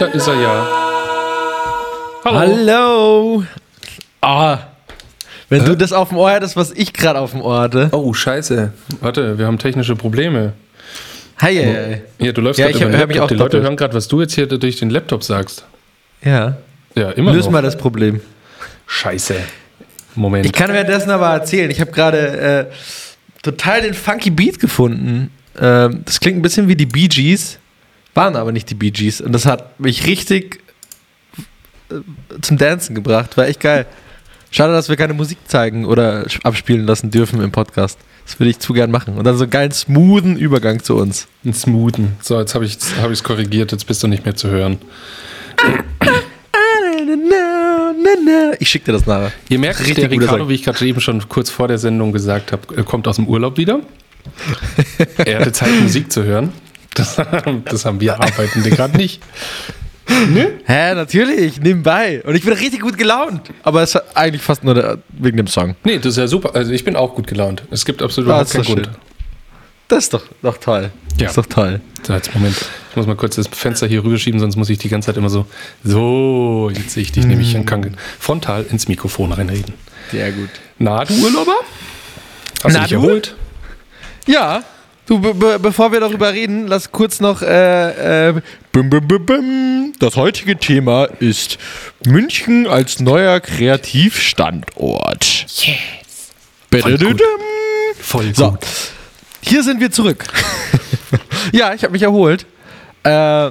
da ist er ja. Hallo. Hallo. Ah, wenn äh? du das auf dem Ohr hättest, was ich gerade auf dem Ohr hatte. Oh, scheiße. Warte, wir haben technische Probleme. Hi, hi, hi. Ja, du läufst ja, gerade über den Laptop. Die Leute hören gerade, was du jetzt hier durch den Laptop sagst. Ja. Ja, immer Lösen wir das Problem. Scheiße. Moment. Ich kann währenddessen aber erzählen. Ich habe gerade äh, total den funky Beat gefunden. Äh, das klingt ein bisschen wie die Bee Gees, waren aber nicht die Bee Gees. Und das hat mich richtig äh, zum Dancen gebracht. War echt geil. Schade, dass wir keine Musik zeigen oder abspielen lassen dürfen im Podcast. Das würde ich zu gern machen. Und dann so einen geilen, smoothen Übergang zu uns. Einen smoothen. So, jetzt habe ich es hab korrigiert, jetzt bist du nicht mehr zu hören. Ich schicke dir das nachher. Ihr merkt, Richtig der Ricardo, wie ich gerade eben schon kurz vor der Sendung gesagt habe, kommt aus dem Urlaub wieder. er hatte Zeit, Musik zu hören. Das, das haben wir Arbeitende gerade nicht. Ne? Hä, natürlich, nebenbei. Und ich bin richtig gut gelaunt. Aber es ist eigentlich fast nur der, wegen dem Song. Nee, das ist ja super. Also ich bin auch gut gelaunt. Es gibt absolut ah, keinen Grund. Das ist doch, doch toll. Ja. Das ist doch toll. So, jetzt Moment. Ich muss mal kurz das Fenster hier rüberschieben, sonst muss ich die ganze Zeit immer so. So, jetzt sehe ich dich nämlich und kann frontal ins Mikrofon reinreden. Sehr gut. Na, du Urlauber? Hast Na, du dich erholt? Ja, Du, be bevor wir darüber reden, lass kurz noch. Äh, äh, bim, bim, bim, das heutige Thema ist München als neuer Kreativstandort. Yes. Voll gut. Voll so. gut. Hier sind wir zurück. ja, ich habe mich erholt. Äh,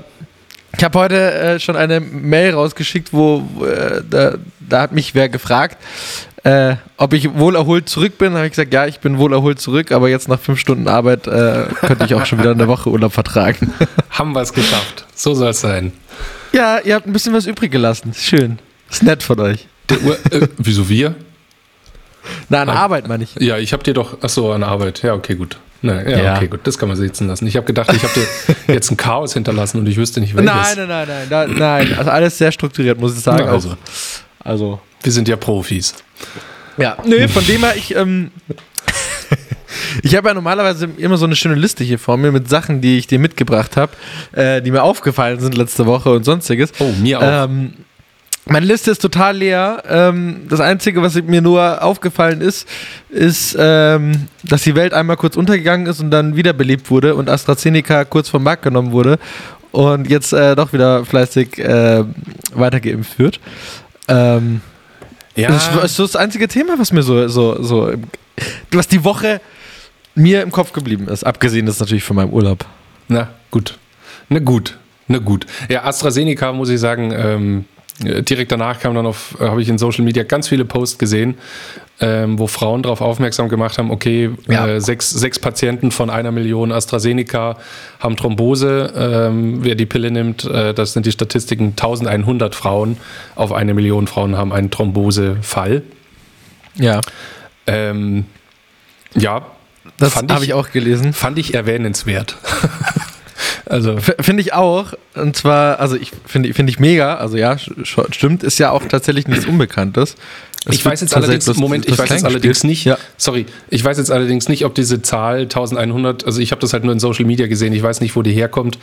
ich habe heute äh, schon eine Mail rausgeschickt, wo äh, da, da, hat mich wer gefragt, äh, ob ich wohl erholt zurück bin, habe ich gesagt, ja, ich bin wohl erholt zurück, aber jetzt nach fünf Stunden Arbeit äh, könnte ich auch schon wieder eine Woche Urlaub vertragen. Haben wir es geschafft. So soll es sein. Ja, ihr habt ein bisschen was übrig gelassen. Schön. Ist nett von euch. Äh, wieso wir? Na, an Arbeit meine ich. Ja, ich habe dir doch, achso, an Arbeit. Ja, okay, gut. Na, ja, ja, okay, gut, das kann man sitzen lassen. Ich habe gedacht, ich habe dir jetzt ein Chaos hinterlassen und ich wüsste nicht, welches. Nein, nein, nein, nein, nein, nein. Also alles sehr strukturiert, muss ich sagen. Na, also. also. Wir sind ja Profis. Ja, nö, von dem her, ich, ähm, ich habe ja normalerweise immer so eine schöne Liste hier vor mir mit Sachen, die ich dir mitgebracht habe, äh, die mir aufgefallen sind letzte Woche und sonstiges. Oh, mir auch. Ähm, meine Liste ist total leer. Ähm, das Einzige, was mir nur aufgefallen ist, ist, ähm, dass die Welt einmal kurz untergegangen ist und dann wiederbelebt wurde und AstraZeneca kurz vom Markt genommen wurde und jetzt äh, doch wieder fleißig äh, weitergeimpft wird. Ähm, ja. Das ist so das einzige Thema, was mir so, so, so, was die Woche mir im Kopf geblieben ist. Abgesehen ist natürlich von meinem Urlaub. Na, gut. Na gut. Na gut. Ja, AstraZeneca, muss ich sagen, ähm, direkt danach kam dann auf, habe ich in Social Media ganz viele Posts gesehen, ähm, wo Frauen darauf aufmerksam gemacht haben, okay, ja. äh, sechs, sechs Patienten von einer Million AstraZeneca haben Thrombose. Ähm, wer die Pille nimmt, äh, das sind die Statistiken, 1100 Frauen auf eine Million Frauen haben einen Thrombosefall. Ja. Ähm, ja. Das habe ich auch gelesen. Fand ich erwähnenswert. Also finde ich auch. Und zwar, also ich finde find ich mega. Also ja, stimmt, ist ja auch tatsächlich nichts Unbekanntes. Es ich weiß jetzt allerdings, das, Moment, ich weiß jetzt allerdings nicht, ja. sorry, ich weiß jetzt allerdings nicht, ob diese Zahl 1100, also ich habe das halt nur in Social Media gesehen, ich weiß nicht, wo die herkommt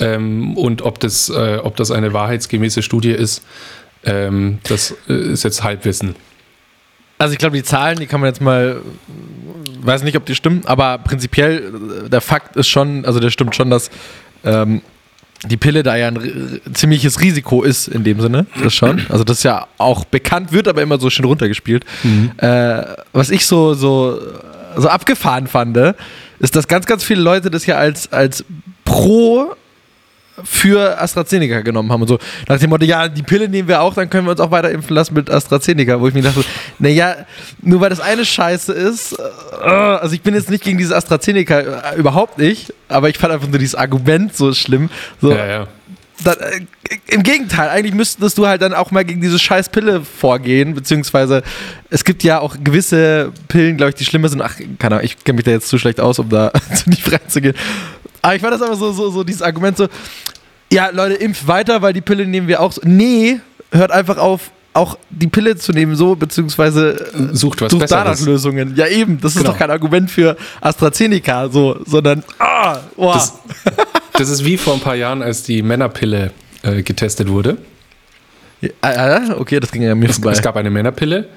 ähm, und ob das, äh, ob das eine wahrheitsgemäße Studie ist. Ähm, das äh, ist jetzt Halbwissen. Also ich glaube, die Zahlen, die kann man jetzt mal, weiß nicht, ob die stimmen, aber prinzipiell, äh, der Fakt ist schon, also der stimmt schon, dass ähm, die Pille da ja ein ziemliches Risiko ist in dem Sinne, das schon. Also das ja auch bekannt wird, aber immer so schön runtergespielt. Mhm. Äh, was ich so, so, so abgefahren fand, ist, dass ganz, ganz viele Leute das ja als, als pro für AstraZeneca genommen haben und so. Nach dem Motto, ja, die Pille nehmen wir auch, dann können wir uns auch weiter impfen lassen mit AstraZeneca, wo ich mir dachte, naja, nur weil das eine Scheiße ist, äh, also ich bin jetzt nicht gegen diese AstraZeneca, äh, überhaupt nicht, aber ich fand einfach nur dieses Argument so schlimm. So, ja, ja. Dann, äh, Im Gegenteil, eigentlich müsstest du halt dann auch mal gegen diese scheiß Pille vorgehen, beziehungsweise es gibt ja auch gewisse Pillen, glaube ich, die schlimmer sind. Ach, keine Ahnung, ich kenne mich da jetzt zu schlecht aus, um da zu nicht reinzugehen. Aber ich fand das einfach so, so, so dieses Argument so, ja, Leute, impft weiter, weil die Pille nehmen wir auch so. Nee, hört einfach auf, auch die Pille zu nehmen, so, beziehungsweise sucht was sucht danach Lösungen. Ja, eben, das genau. ist doch kein Argument für AstraZeneca, so, sondern, ah, oh. das, das ist wie vor ein paar Jahren, als die Männerpille äh, getestet wurde. Ja, ah, okay, das ging ja mir Es, vorbei. es gab eine Männerpille.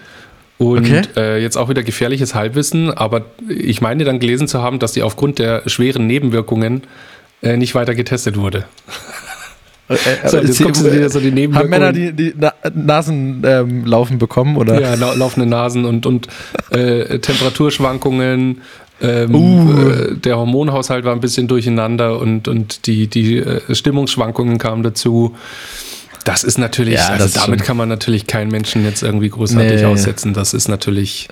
Und Okay. äh, jetzt auch wieder gefährliches Halbwissen, aber ich meine dann gelesen zu haben, dass die aufgrund der schweren Nebenwirkungen äh, nicht weiter getestet wurde. Äh, So, jetzt guckst du dir so die Haben Nebenwirkungen Männer die, die Na Nasen ähm, laufen bekommen? Oder? Ja, lau laufende Nasen und, und äh, Temperaturschwankungen. Ähm, Uh. äh, der Hormonhaushalt war ein bisschen durcheinander und, und die, die äh, Stimmungsschwankungen kamen dazu. Das ist natürlich, Ja, also damit kann man natürlich keinen Menschen jetzt irgendwie großartig Nee. aussetzen. Das ist natürlich.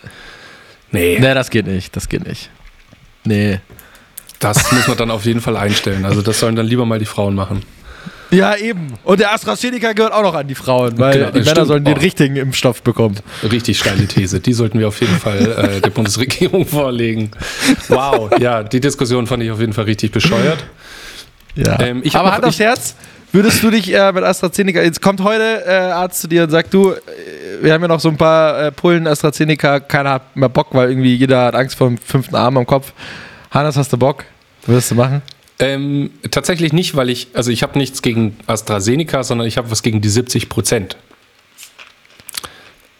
Nee, Nee, das geht nicht, das geht nicht. Nee. das muss man dann auf jeden Fall einstellen. Also, das sollen dann lieber mal die Frauen machen. Ja, eben. Und der AstraZeneca gehört auch noch an die Frauen, weil Genau, die Männer stimmt. sollen den Oh. richtigen Impfstoff bekommen. Richtig steile These. Die sollten wir auf jeden Fall äh, der Bundesregierung vorlegen. Wow, ja, die Diskussion fand ich auf jeden Fall richtig bescheuert. Ja. Ähm, ich hab Aber noch- Hand aufs Herz, würdest du dich äh, mit AstraZeneca, jetzt kommt heute äh, Arzt zu dir und sagt, du, äh, wir haben ja noch so ein paar äh, Pullen AstraZeneca, keiner hat mehr Bock, weil irgendwie jeder hat Angst vor dem fünften Arm am Kopf. Hannes, hast du Bock? Würdest du machen? Ähm, tatsächlich nicht, weil ich, also ich habe nichts gegen AstraZeneca, sondern ich habe was gegen die 70 Prozent.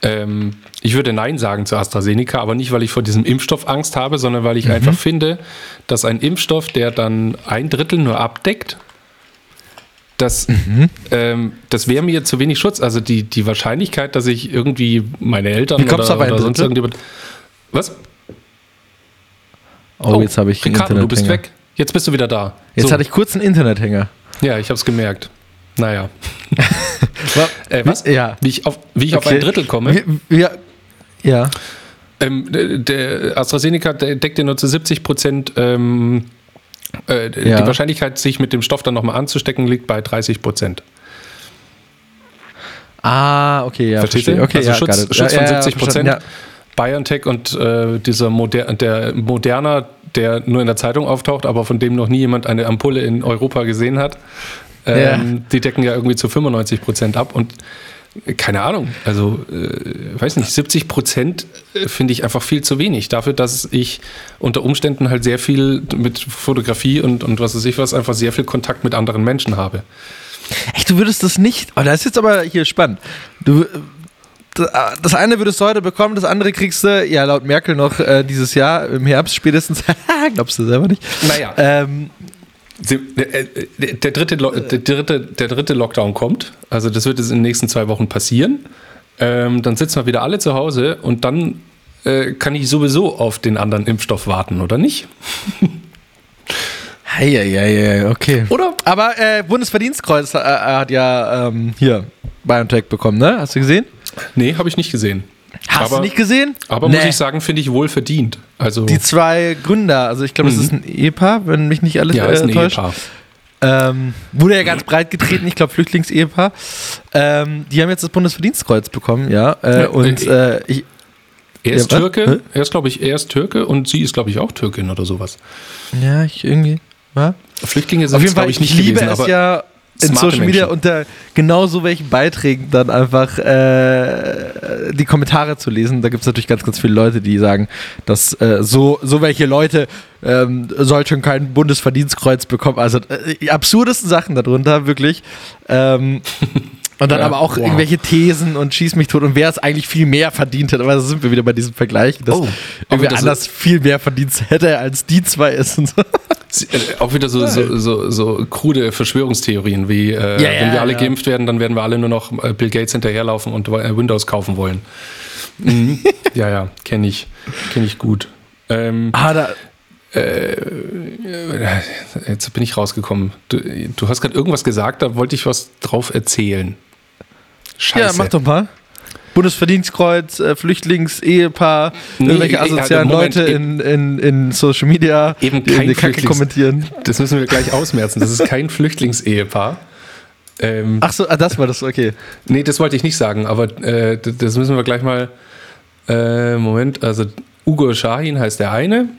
Ähm, ich würde Nein sagen zu AstraZeneca, aber nicht, weil ich vor diesem Impfstoff Angst habe, sondern weil ich einfach finde, dass ein Impfstoff, der dann ein Drittel nur abdeckt, das, ähm, das wäre mir zu wenig Schutz. Also die, die Wahrscheinlichkeit, dass ich irgendwie meine Eltern oder, auf ein oder sonst irgendjemand. Was? Oh, jetzt habe ich einen Ricardo, du bist weg. Jetzt bist du wieder da. Jetzt So. hatte ich kurz einen Internethänger. Ja, ich habe es gemerkt. Naja. Äh, was? Ja. Wie ich auf, wie ich auf Okay. ein Drittel komme? Ja. Ja. Ähm, der- AstraZeneca deckt ja nur zu 70 Prozent. Ähm, äh, Ja. Die Wahrscheinlichkeit, sich mit dem Stoff dann nochmal anzustecken, liegt bei 30 Prozent. Ah, okay, ja. Verstehe. Okay, also ja, Schutz. Schutz ja, von ja, 70 Prozent. verstanden, BioNTech und äh, dieser Moder der Moderna, der nur in der Zeitung auftaucht, aber von dem noch nie jemand eine Ampulle in Europa gesehen hat, ähm, die decken ja irgendwie zu 95 Prozent ab und keine Ahnung, also äh, weiß nicht, 70 Prozent äh, finde ich einfach viel zu wenig dafür, dass ich unter Umständen halt sehr viel mit Fotografie und, und was weiß ich was, einfach sehr viel Kontakt mit anderen Menschen habe. Echt, du würdest das nicht. Oh, das ist jetzt aber hier spannend. Du. äh, Das eine würdest du heute bekommen, das andere kriegst du, ja, laut Merkel noch äh, dieses Jahr im Herbst spätestens. Glaubst du selber nicht? Naja. Ähm, äh, äh, der, dritte, der, dritte, der dritte Lockdown kommt. Also das wird jetzt in den nächsten zwei Wochen passieren. Ähm, dann sitzen wir wieder alle zu Hause und dann äh, kann ich sowieso auf den anderen Impfstoff warten, oder nicht? ja, ja, ja, okay. Oder? Aber äh, Bundesverdienstkreuz äh, hat ja ähm, hier BioNTech bekommen, ne? Hast du gesehen? Nee, habe ich nicht gesehen. Hast aber, du nicht gesehen? Aber Nee. muss ich sagen, finde ich wohl verdient. Also Die zwei Gründer, also ich glaube, das ist ein Ehepaar, wenn mich nicht alles ja, äh, ist ein täuscht. Ehepaar. Ähm, wurde ja ganz breit getreten, ich glaube Flüchtlingsehepaar. Ähm, die haben jetzt das Bundesverdienstkreuz bekommen, ja. Äh, und äh, äh, ich, Er ist Ja, was? Türke, Hä? er ist, glaube ich, er ist Türke und sie ist, glaube ich, auch Türkin oder sowas. ja, ich irgendwie, ja. Flüchtlinge Auf sind jeden es, Fall, glaube ich, ich, nicht liebe gewesen, es aber ja in Social Media Menschen. unter genau so welchen Beiträgen dann einfach äh, die Kommentare zu lesen. Da gibt es natürlich ganz, ganz viele Leute, die sagen, dass äh, so, so welche Leute ähm, sollten kein Bundesverdienstkreuz bekommen. Also äh, die absurdesten Sachen darunter, wirklich. Ähm, und dann Ja, aber auch wow. irgendwelche Thesen und schieß mich tot und wer es eigentlich viel mehr verdient hätte. Aber da sind wir wieder bei diesem Vergleich, dass Oh, irgendwer das- anders viel mehr verdient hätte, als die zwei ist und so. Äh, Auch wieder so, so, so, so krude Verschwörungstheorien, wie äh, Ja, wenn wir alle ja. geimpft werden, dann werden wir alle nur noch äh, Bill Gates hinterherlaufen und äh, Windows kaufen wollen. Mhm. ja, ja, kenne ich, kenne ich gut. Ähm, Ah, da, jetzt bin ich rausgekommen. Du, du hast gerade irgendwas gesagt, da wollte ich was drauf erzählen. Scheiße. Ja, mach doch mal. Bundesverdienstkreuz, äh, Flüchtlingsehepaar, Nee, irgendwelche äh, asozialen Moment, Leute äh, in, in, in Social Media, Eben die kein die Kacke kommentieren. Das müssen wir gleich ausmerzen. Das ist kein Flüchtlingsehepaar. Ähm, Ach so, ah, das war das, okay. Nee, das wollte ich nicht sagen, aber äh, das müssen wir gleich mal. Äh, Moment, also Ugo Shahin heißt der eine.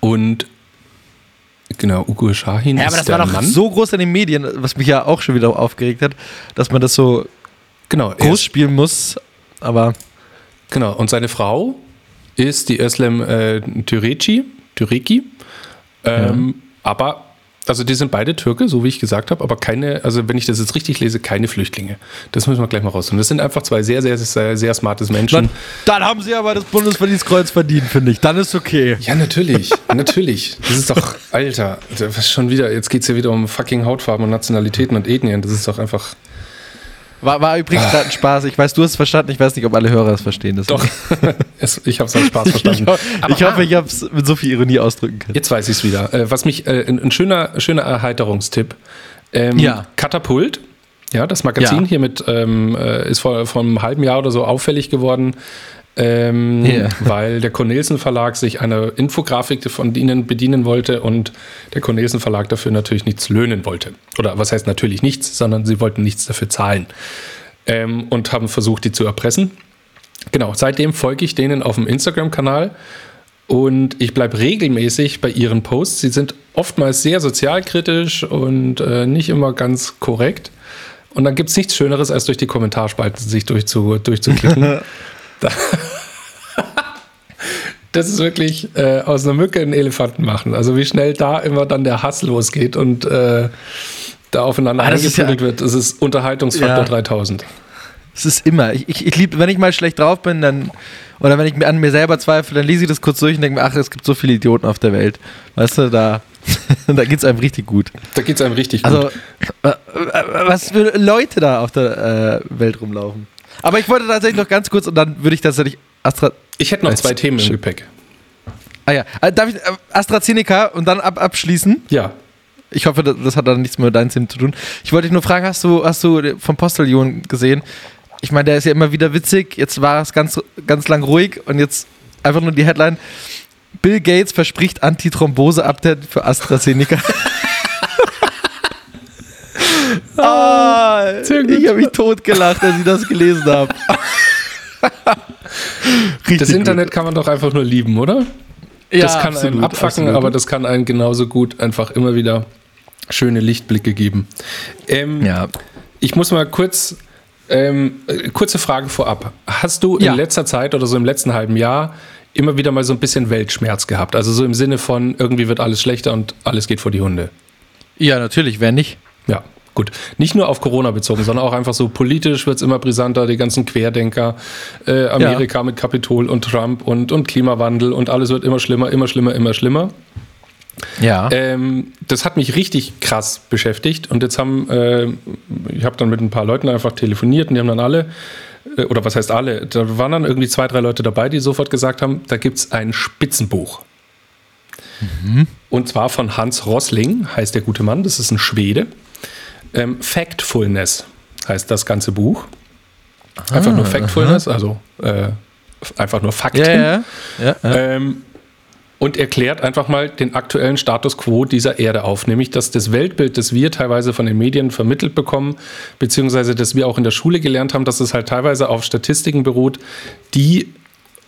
Und genau, Ugo Shahin Ja, ist aber das war doch Mann. so groß in den Medien, was mich ja auch schon wieder aufgeregt hat, dass man das so genau, groß spielen muss. Aber genau, und seine Frau ist die Özlem äh, Türeci, Türeci. Ähm, Aber Also die sind beide Türke, so wie ich gesagt habe, aber keine, also wenn ich das jetzt richtig lese, keine Flüchtlinge. Das müssen wir gleich mal raus. Und das sind einfach zwei sehr, sehr, sehr, sehr smartes Menschen. Dann, dann haben sie aber das Bundesverdienstkreuz verdient, finde ich. Dann ist okay. Ja, natürlich, natürlich. Das ist doch, Alter, das ist schon wieder, jetzt geht es ja wieder um fucking Hautfarben und Nationalitäten und Ethnien. Das ist doch einfach. War, war übrigens gerade ein Spaß. Ich weiß, du hast es verstanden. Ich weiß nicht, ob alle Hörer es verstehen. Doch, es, ich habe es als Spaß verstanden. ich, ich hoffe, ich habe es mit so viel Ironie ausdrücken können. Jetzt weiß ich es wieder. Äh, was mich, äh, ein, ein, schöner, schöner Erheiterungstipp. Ähm, ja. Katapult. Ja, das Magazin ja. hier mit ähm, äh, ist vor, vor einem halben Jahr oder so auffällig geworden ähm, yeah. weil der Cornelsen Verlag sich einer Infografik von ihnen bedienen wollte und der Cornelsen Verlag dafür natürlich nichts löhnen wollte. Oder was heißt natürlich nichts, sondern sie wollten nichts dafür zahlen ähm, und haben versucht, die zu erpressen. Genau, seitdem folge ich denen auf dem Instagram-Kanal und ich bleibe regelmäßig bei ihren Posts. Sie sind oftmals sehr sozialkritisch und äh, nicht immer ganz korrekt. Und dann gibt es nichts Schöneres, als durch die Kommentarspalten sich durchzu, durchzuklicken. das ist wirklich äh, aus einer Mücke einen Elefanten machen. Also wie schnell da immer dann der Hass losgeht und äh, da aufeinander ah, eingeprügelt ja, wird. Das ist Unterhaltungsfaktor ja. 3000. Es ist immer. Ich, ich, ich liebe, wenn ich mal schlecht drauf bin, dann oder wenn ich an mir selber zweifle, dann lese ich das kurz durch und denke mir, ach, es gibt so viele Idioten auf der Welt. Weißt du, da, da geht es einem richtig gut. Da geht es einem richtig also, gut. Also, was für Leute da auf der äh, Welt rumlaufen. Aber ich wollte tatsächlich noch ganz kurz und dann würde ich tatsächlich Astra. Ich hätte noch zwei Themen im Gepäck. Ah ja, äh, darf ich äh, AstraZeneca und dann ab, abschließen? Ja. Ich hoffe, das hat dann nichts mehr mit deinem Sinn zu tun. Ich wollte dich nur fragen, hast du, hast du vom Postillon gesehen? Ich meine, der ist ja immer wieder witzig. Jetzt war es ganz, ganz lang ruhig und jetzt einfach nur die Headline. Bill Gates verspricht Antithrombose-Update für AstraZeneca. ah, ich habe mich totgelacht, als ich das gelesen habe. das Internet gut. kann man doch einfach nur lieben, oder? Ja, das kann absolut, einen abfacken, absolut. aber das kann einen genauso gut einfach immer wieder schöne Lichtblicke geben. Ähm, ja. Ich muss mal kurz, ähm, kurze Frage vorab. Hast du ja. in letzter Zeit oder so im letzten halben Jahr immer wieder mal so ein bisschen Weltschmerz gehabt? Also so im Sinne von, irgendwie wird alles schlechter und alles geht vor die Hunde. Ja, natürlich, wer nicht? Ja, Gut, nicht nur auf Corona bezogen, sondern auch einfach so politisch wird es immer brisanter, die ganzen Querdenker, äh, Amerika ja. mit Kapitol und Trump und, und Klimawandel und alles wird immer schlimmer, immer schlimmer, immer schlimmer. Ja. Ähm, das hat mich richtig krass beschäftigt und jetzt haben, äh, ich habe dann mit ein paar Leuten einfach telefoniert und die haben dann alle, äh, oder was heißt alle, da waren dann irgendwie zwei, drei Leute dabei, die sofort gesagt haben, da gibt es ein Spitzenbuch. Mhm. Und zwar von Hans Rossling, heißt der gute Mann, das ist ein Schwede. Ähm, Factfulness heißt das ganze Buch. Einfach ah, nur Factfulness, aha. also äh, einfach nur Fakten. Ja, ja, ja, ähm, und erklärt einfach mal den aktuellen Status quo dieser Erde auf, nämlich dass das Weltbild, das wir teilweise von den Medien vermittelt bekommen, beziehungsweise das wir auch in der Schule gelernt haben, dass es halt teilweise auf Statistiken beruht, die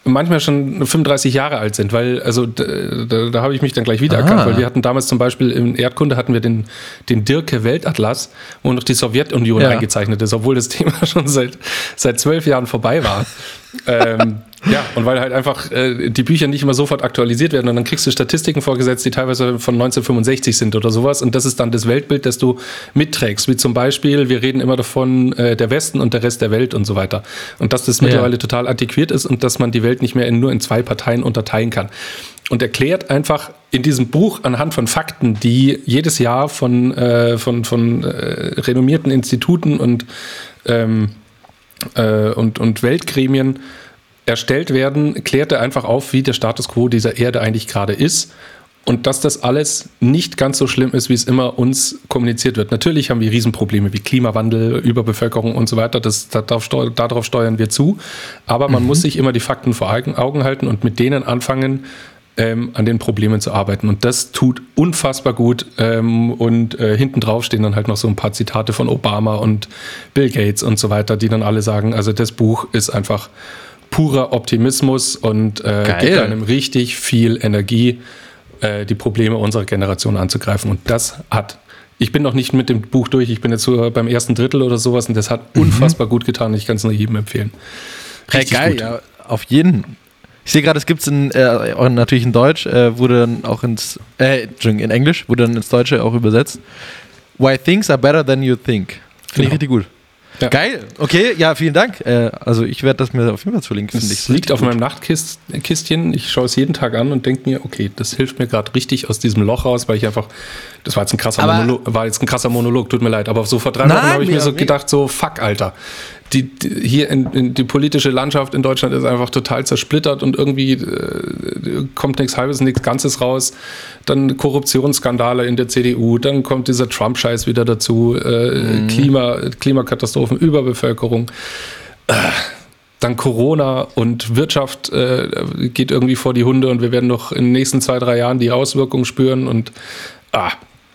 manchmal schon 35 Jahre alt sind, weil, also da, da, da habe ich mich dann gleich wiedererkannt, ah. weil wir hatten damals zum Beispiel in Erdkunde hatten wir den, den Dirke Weltatlas, wo noch die Sowjetunion ja. eingezeichnet ist, obwohl das Thema schon seit, seit zwölf Jahren vorbei war. Ähm, ja, und weil halt einfach äh, die Bücher nicht immer sofort aktualisiert werden und dann kriegst du Statistiken vorgesetzt, die teilweise von 1965 sind oder sowas und das ist dann das Weltbild, das du mitträgst, wie zum Beispiel, wir reden immer davon, äh, der Westen und der Rest der Welt und so weiter und dass das ja. mittlerweile total antiquiert ist und dass man die Welt nicht mehr in, nur in zwei Parteien unterteilen kann. Und erklärt einfach in diesem Buch anhand von Fakten, die jedes Jahr von, äh, von, von äh, renommierten Instituten und, ähm, äh, und, und Weltgremien erstellt werden, klärt er einfach auf, wie der Status quo dieser Erde eigentlich gerade ist und dass das alles nicht ganz so schlimm ist, wie es immer uns kommuniziert wird. Natürlich haben wir Riesenprobleme wie Klimawandel, Überbevölkerung und so weiter. Das, darauf, darauf steuern wir zu. Aber man mhm. muss sich immer die Fakten vor Augen halten und mit denen anfangen, ähm, an den Problemen zu arbeiten. Und das tut unfassbar gut. Ähm, und äh, hinten drauf stehen dann halt noch so ein paar Zitate von Obama und Bill Gates und so weiter, die dann alle sagen, also das Buch ist einfach purer Optimismus und äh, gibt einem richtig viel Energie, äh, die Probleme unserer Generation anzugreifen. Und das hat, ich bin noch nicht mit dem Buch durch, ich bin jetzt so beim ersten Drittel oder sowas und das hat mhm. unfassbar gut getan. Ich kann es nur jedem empfehlen. Richtig hey, geil, gut. ja, auf jeden. Ich sehe gerade, es gibt es äh, natürlich in Deutsch, äh, wurde dann auch ins, äh, in Englisch, wurde dann ins Deutsche auch übersetzt. Why things are better than you think. Finde Genau. ich richtig gut. Ja. Geil. Okay, ja, vielen Dank. Äh, also ich werde das mir auf jeden Fall finde Es liegt auf meinem Nachtkistchen. Ich schaue es jeden Tag an und denke mir, okay, das hilft mir gerade richtig aus diesem Loch raus, weil ich einfach, das war jetzt ein krasser, Monolog, war jetzt ein krasser Monolog, tut mir leid. Aber so vor drei Wochen habe ich mir so gedacht, so fuck, Alter. Die, die, hier in, in die politische Landschaft in Deutschland ist einfach total zersplittert und irgendwie äh, kommt nichts Halbes, nichts Ganzes raus. Dann Korruptionsskandale in der CDU, dann kommt dieser Trump-Scheiß wieder dazu, äh, Klima, Klimakatastrophen, Überbevölkerung dann Corona und Wirtschaft äh, geht irgendwie vor die Hunde und wir werden noch in den nächsten zwei, drei Jahren die Auswirkungen spüren und ah,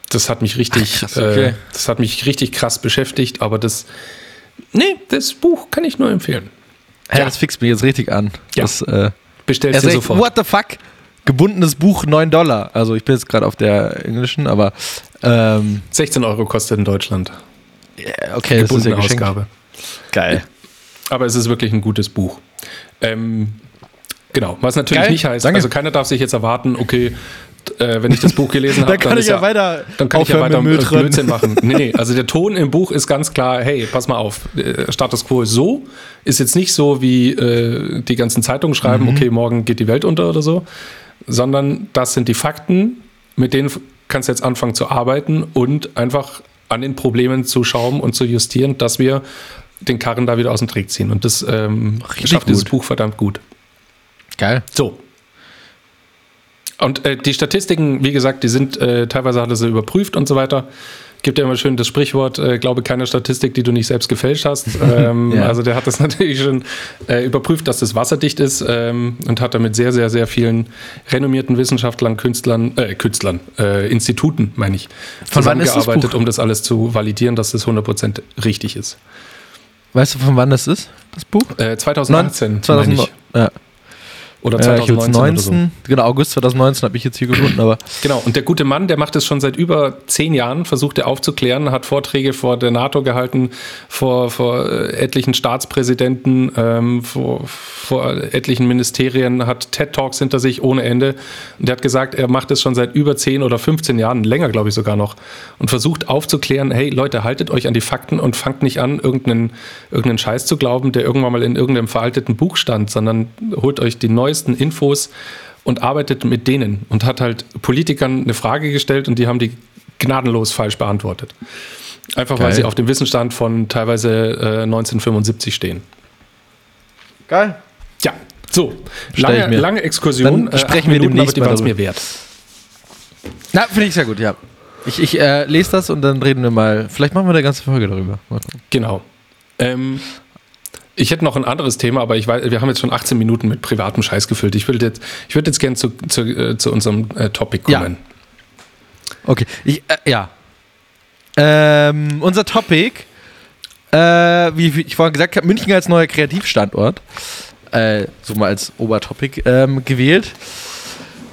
das hat mich richtig, Ach, krass, okay. äh, das hat mich richtig krass beschäftigt, aber das, nee, das Buch kann ich nur empfehlen. Hä, Ja. das fixt mich jetzt richtig an. Ja. Das, äh, Bestellst er sagt, sofort. what the fuck? Gebundenes Buch 9 Dollar. Also ich bin jetzt gerade auf der englischen, aber ähm, 16 Euro kostet in Deutschland. ja, okay, das ist ja. Ausgabe. Geil. Aber es ist wirklich ein gutes Buch. Ähm, genau, was natürlich Geil, nicht heißt, danke. also keiner darf sich jetzt erwarten, okay, äh, wenn ich das Buch gelesen habe, Dann kann ich ist ja weiter Dann kann ich ja weiter mit Müll Blödsinn machen. Nee, nee, also der Ton im Buch ist ganz klar, hey, pass mal auf, äh, Status Quo ist so, ist jetzt nicht so, wie äh, die ganzen Zeitungen schreiben, Mhm. okay, morgen geht die Welt unter oder so, sondern das sind die Fakten, mit denen kannst du jetzt anfangen zu arbeiten und einfach an den Problemen zu schrauben und zu justieren, dass wir den Karren da wieder aus dem Dreck ziehen. Und das ähm, schafft dieses gut. Buch verdammt gut. Geil. So. Und äh, die Statistiken, wie gesagt, die sind äh, teilweise hat er sie überprüft und so weiter. Gibt ja immer schön das Sprichwort, äh, glaube keine Statistik, die du nicht selbst gefälscht hast. Ähm, Ja. Also der hat das natürlich schon äh, überprüft, dass das wasserdicht ist ähm, und hat damit sehr, sehr, sehr vielen renommierten Wissenschaftlern, Künstlern, äh, Künstlern, äh, Instituten, meine ich, Von das zusammengearbeitet, Buch? um das alles zu validieren, dass das 100% richtig ist. Weißt du, von wann das ist, das Buch? Äh, 2018, meine 2000, ich. ja. Oder Ja, ich 2019 oder so. 19, genau, August 2019 habe ich jetzt hier gefunden, aber Genau, und der gute Mann, der macht es schon seit über zehn Jahren, versucht er aufzuklären, hat Vorträge vor der NATO gehalten, vor, vor äh, etlichen Staatspräsidenten, ähm, vor, vor etlichen Ministerien, hat TED-Talks hinter sich ohne Ende. Und der hat gesagt, er macht es schon seit über 10 oder 15 Jahren, länger glaube ich sogar noch, und versucht aufzuklären, hey Leute, haltet euch an die Fakten und fangt nicht an, irgendeinen, irgendeinen Scheiß zu glauben, der irgendwann mal in irgendeinem veralteten Buch stand, sondern holt euch die neuesten Infos und arbeitet mit denen und hat halt Politikern eine Frage gestellt und die haben die gnadenlos falsch beantwortet. Einfach weil Geil. sie auf dem Wissensstand von teilweise äh, 1975 stehen. geil. Ja, so. Lange, mir. lange Exkursion. Dann äh, sprechen wir Minuten, demnächst aber die mal mir wert. Na, finde ich sehr gut, ja. Ich, ich äh, lese das und dann reden wir mal. Vielleicht machen wir eine ganze Folge darüber. Genau. Ähm, ich hätte noch ein anderes Thema, aber ich weiß, wir haben jetzt schon 18 Minuten mit privatem Scheiß gefüllt. Ich würde jetzt, ich würde jetzt gerne zu, zu, äh, zu unserem äh, Topic Ja. kommen. Okay, ich, äh, ja. Ähm, unser Topic, äh, wie wie ich vorhin gesagt habe, München als neuer Kreativstandort, äh, so mal als Obertopic ähm, gewählt.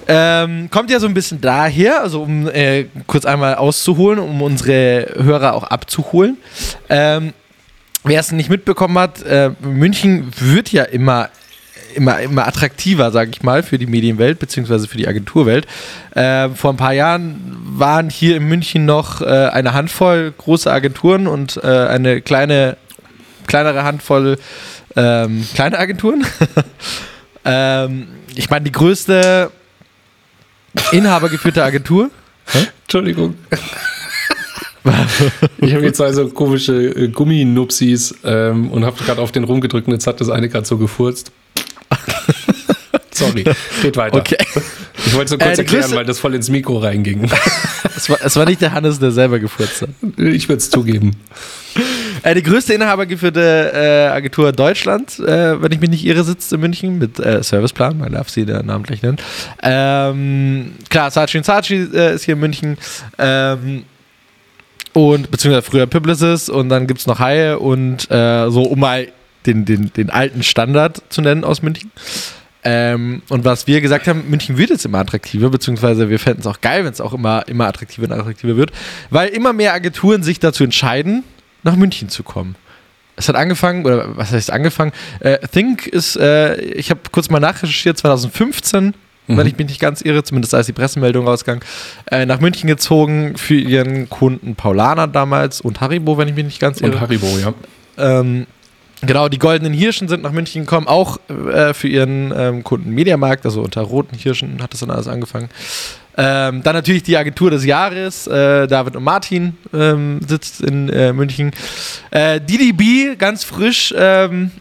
Ähm, kommt ja so ein bisschen daher, also um äh, kurz einmal auszuholen, um unsere Hörer auch abzuholen. Ähm, Wer es nicht mitbekommen hat, äh, München wird ja immer, immer, immer attraktiver, sage ich mal, für die Medienwelt beziehungsweise für die Agenturwelt. Äh, vor ein paar Jahren waren hier in München noch äh, eine Handvoll große Agenturen und äh, eine kleine, kleinere Handvoll ähm, kleine Agenturen. ähm, ich meine, die größte inhabergeführte Agentur. Entschuldigung. Ich habe jetzt also komische äh, Gumminupsis ähm, und habe gerade auf den rumgedrückt und jetzt hat das eine gerade so gefurzt. Sorry, geht weiter. Okay. Ich wollte es nur kurz Äh, erklären, größte- weil das voll ins Mikro reinging. Es war, es war nicht der Hannes, der selber gefurzt hat. Ich würde es zugeben. Äh, die größte inhabergeführte äh, Agentur Deutschlands, äh, wenn ich mich nicht irre, sitzt in München mit äh, Serviceplan, man darf sie der namentlich nennen. Ähm, klar, Saatchi Saatchi äh, ist hier in München. Ähm, und beziehungsweise früher Publicis und dann gibt es noch Haie und äh, so, um mal den, den, den alten Standard zu nennen aus München. Ähm, und was wir gesagt haben, München wird jetzt immer attraktiver, beziehungsweise wir fänden es auch geil, wenn es auch immer, immer attraktiver und attraktiver wird, weil immer mehr Agenturen sich dazu entscheiden, nach München zu kommen. es hat angefangen, oder was heißt angefangen? Äh, Think ist, äh, ich habe kurz mal nachrecherchiert, 2015 mhm. wenn ich mich nicht ganz irre, zumindest als die Pressemeldung rausgegangen, äh, nach München gezogen für ihren Kunden Paulaner damals und Haribo, wenn ich mich nicht ganz irre. Und Haribo, ja. Ähm, Genau, die goldenen Hirschen sind nach München gekommen, auch äh, für ihren ähm, Kunden Mediamarkt, also unter roten Hirschen hat das dann alles angefangen. Ähm, dann natürlich die Agentur des Jahres, äh, David und Martin ähm, sitzt in äh, München. Äh, DDB, ganz frisch, ähm,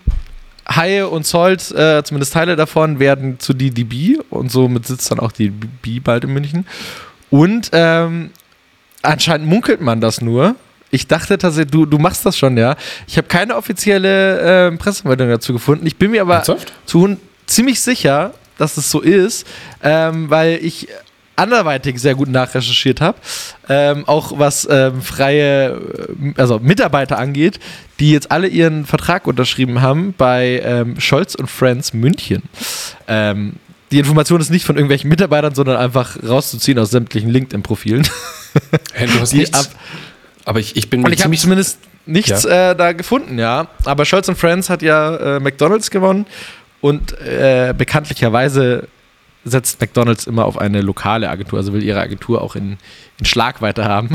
Haie und Zolt, äh, zumindest Teile davon, werden zu DDB und somit sitzt dann auch DDB bald in München. Und ähm, anscheinend munkelt man das nur. Ich dachte tatsächlich, du, du machst das schon, ja. Ich habe keine offizielle äh, Pressemeldung dazu gefunden. Ich bin mir aber zu, ziemlich sicher, dass es so ist, ähm, weil ich anderweitig sehr gut nachrecherchiert habe, ähm, auch was ähm, freie, äh, also Mitarbeiter angeht, die jetzt alle ihren Vertrag unterschrieben haben bei ähm, Scholz und Friends München. Ähm, die Information ist nicht von irgendwelchen Mitarbeitern, sondern einfach rauszuziehen aus sämtlichen LinkedIn-Profilen. Hey, du hast nichts, ab, aber ich, ich bin Und ich habe zumindest nichts ja. äh, da gefunden, ja. Aber Scholz und Friends hat ja äh, McDonalds gewonnen und äh, bekanntlicherweise setzt McDonalds immer auf eine lokale Agentur, also will ihre Agentur auch in, in Schlagweite haben.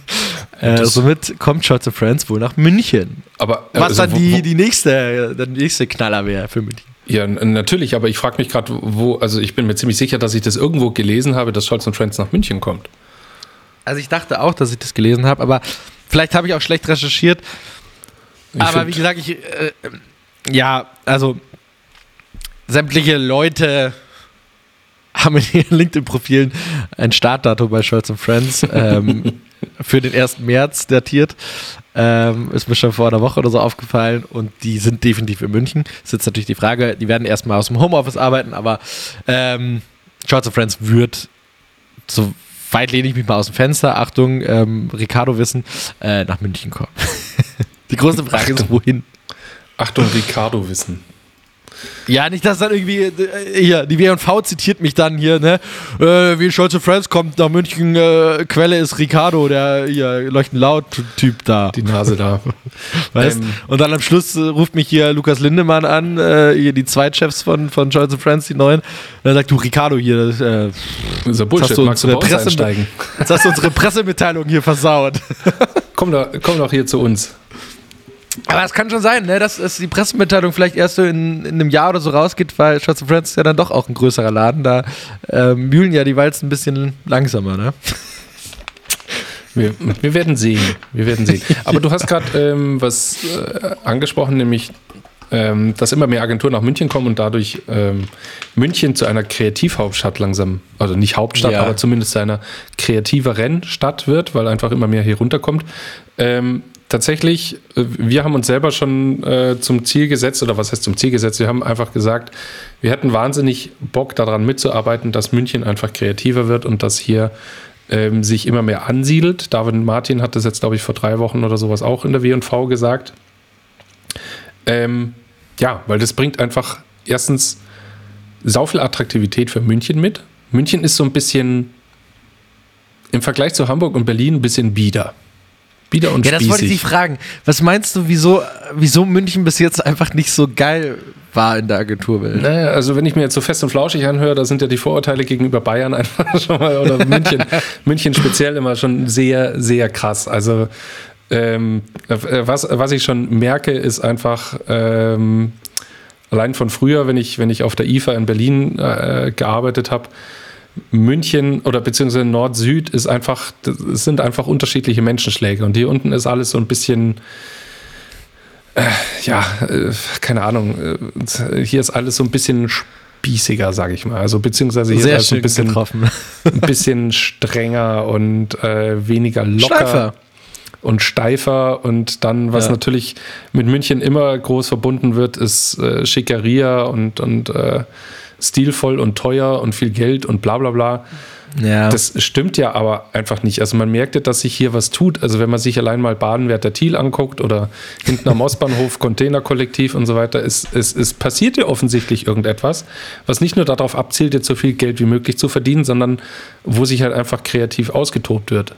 äh, somit kommt Shots of Friends wohl nach München. Aber, äh, Was also, dann die, wo, die nächste, der nächste Knaller wäre für München. Ja, natürlich, aber ich frage mich gerade, wo, also ich bin mir ziemlich sicher, dass ich das irgendwo gelesen habe, dass Scholz und Friends nach München kommt. Also ich dachte auch, dass ich das gelesen habe, aber vielleicht habe ich auch schlecht recherchiert. Ich aber wie gesagt, ich, äh, ja, also sämtliche Leute haben in ihren LinkedIn-Profilen ein Startdatum bei Scholz Friends ähm, für den 1. März datiert. Ähm, ist mir schon vor einer Woche oder so aufgefallen und die sind definitiv in München. Ist jetzt natürlich die Frage, die werden erstmal aus dem Homeoffice arbeiten, aber ähm, Scholz Friends wird, so weit lehne ich mich mal aus dem Fenster, Achtung, ähm, Ricardo wissen, äh, nach München kommen. die große Frage Achtung. ist, wohin? Achtung, Ricardo wissen. Ja, nicht, dass dann irgendwie, äh, hier, die W&V zitiert mich dann hier, ne? Äh, wie Scholz Friends kommt nach München, äh, Quelle ist Ricardo, der hier leuchten laut Typ da. Die Nase da. weißt? Ähm. Und dann am Schluss äh, ruft mich hier Lukas Lindemann an, äh, hier die Zweitchefs von, von Scholz Friends, die neuen. Und dann sagt du, Ricardo hier, äh, das ist ja Bullshit, hast du magst du Presse? Jetzt hast du unsere Pressemitteilung hier versaut. komm, doch, komm doch hier zu uns. Aber es kann schon sein, ne, dass, dass die Pressemitteilung vielleicht erst so in, in, einem Jahr oder so rausgeht, weil Shots of Friends ist ja dann doch auch ein größerer Laden. Da äh, mühlen ja die Walzen ein bisschen langsamer, ne? Wir, wir, werden sehen. Wir werden sehen. Aber du hast gerade ähm, was äh, angesprochen, nämlich, ähm, dass immer mehr Agenturen nach München kommen und dadurch ähm, München zu einer Kreativhauptstadt langsam, also nicht Hauptstadt, ja. aber zumindest zu einer kreativeren Stadt wird, weil einfach immer mehr hier runterkommt. Tatsächlich, äh, wir haben uns selber schon äh, zum Ziel gesetzt, oder was heißt zum Ziel gesetzt? Wir haben einfach gesagt, wir hätten wahnsinnig Bock daran mitzuarbeiten, dass München einfach kreativer wird und dass hier ähm, sich immer mehr ansiedelt. David Martin hat das jetzt, glaube ich, vor drei Wochen oder sowas auch in der WV gesagt. Ähm, ja, weil das bringt einfach erstens sau viel Attraktivität für München mit. München ist so ein bisschen im Vergleich zu Hamburg und Berlin ein bisschen bieder. Bieder und Ja, das wollte ich dich fragen. Was meinst du, wieso, wieso München bis jetzt einfach nicht so geil war in der Agenturwelt? Naja, also wenn ich mir jetzt so fest und flauschig anhöre, da sind ja die Vorurteile gegenüber Bayern einfach schon mal, oder München, München speziell immer schon sehr, sehr krass. Also ähm, was, was ich schon merke, ist einfach ähm, allein von früher, wenn ich, wenn ich auf der IFA in Berlin äh, gearbeitet habe, München oder beziehungsweise Nord-Süd ist einfach, es sind einfach unterschiedliche Menschenschläge. Und hier unten ist alles so ein bisschen, äh, ja, äh, keine Ahnung, äh, hier ist alles so ein bisschen spießiger, sage ich mal. Also beziehungsweise hier Sehr ist alles so ein bisschen, ein bisschen strenger und äh, weniger locker. Steifer. Und steifer und dann, was ja. natürlich mit München immer groß verbunden wird, ist äh, Schickeria und, und äh, stilvoll und teuer und viel Geld und bla bla bla. Ja. Das stimmt ja aber einfach nicht. Also man merkt ja, dass sich hier was tut. Also wenn man sich allein mal Badenwerter Thiel anguckt oder hinten am Ostbahnhof Containerkollektiv und so weiter, es, es, es passiert ja offensichtlich irgendetwas, was nicht nur darauf abzielt, jetzt so viel Geld wie möglich zu verdienen, sondern wo sich halt einfach kreativ ausgetobt wird.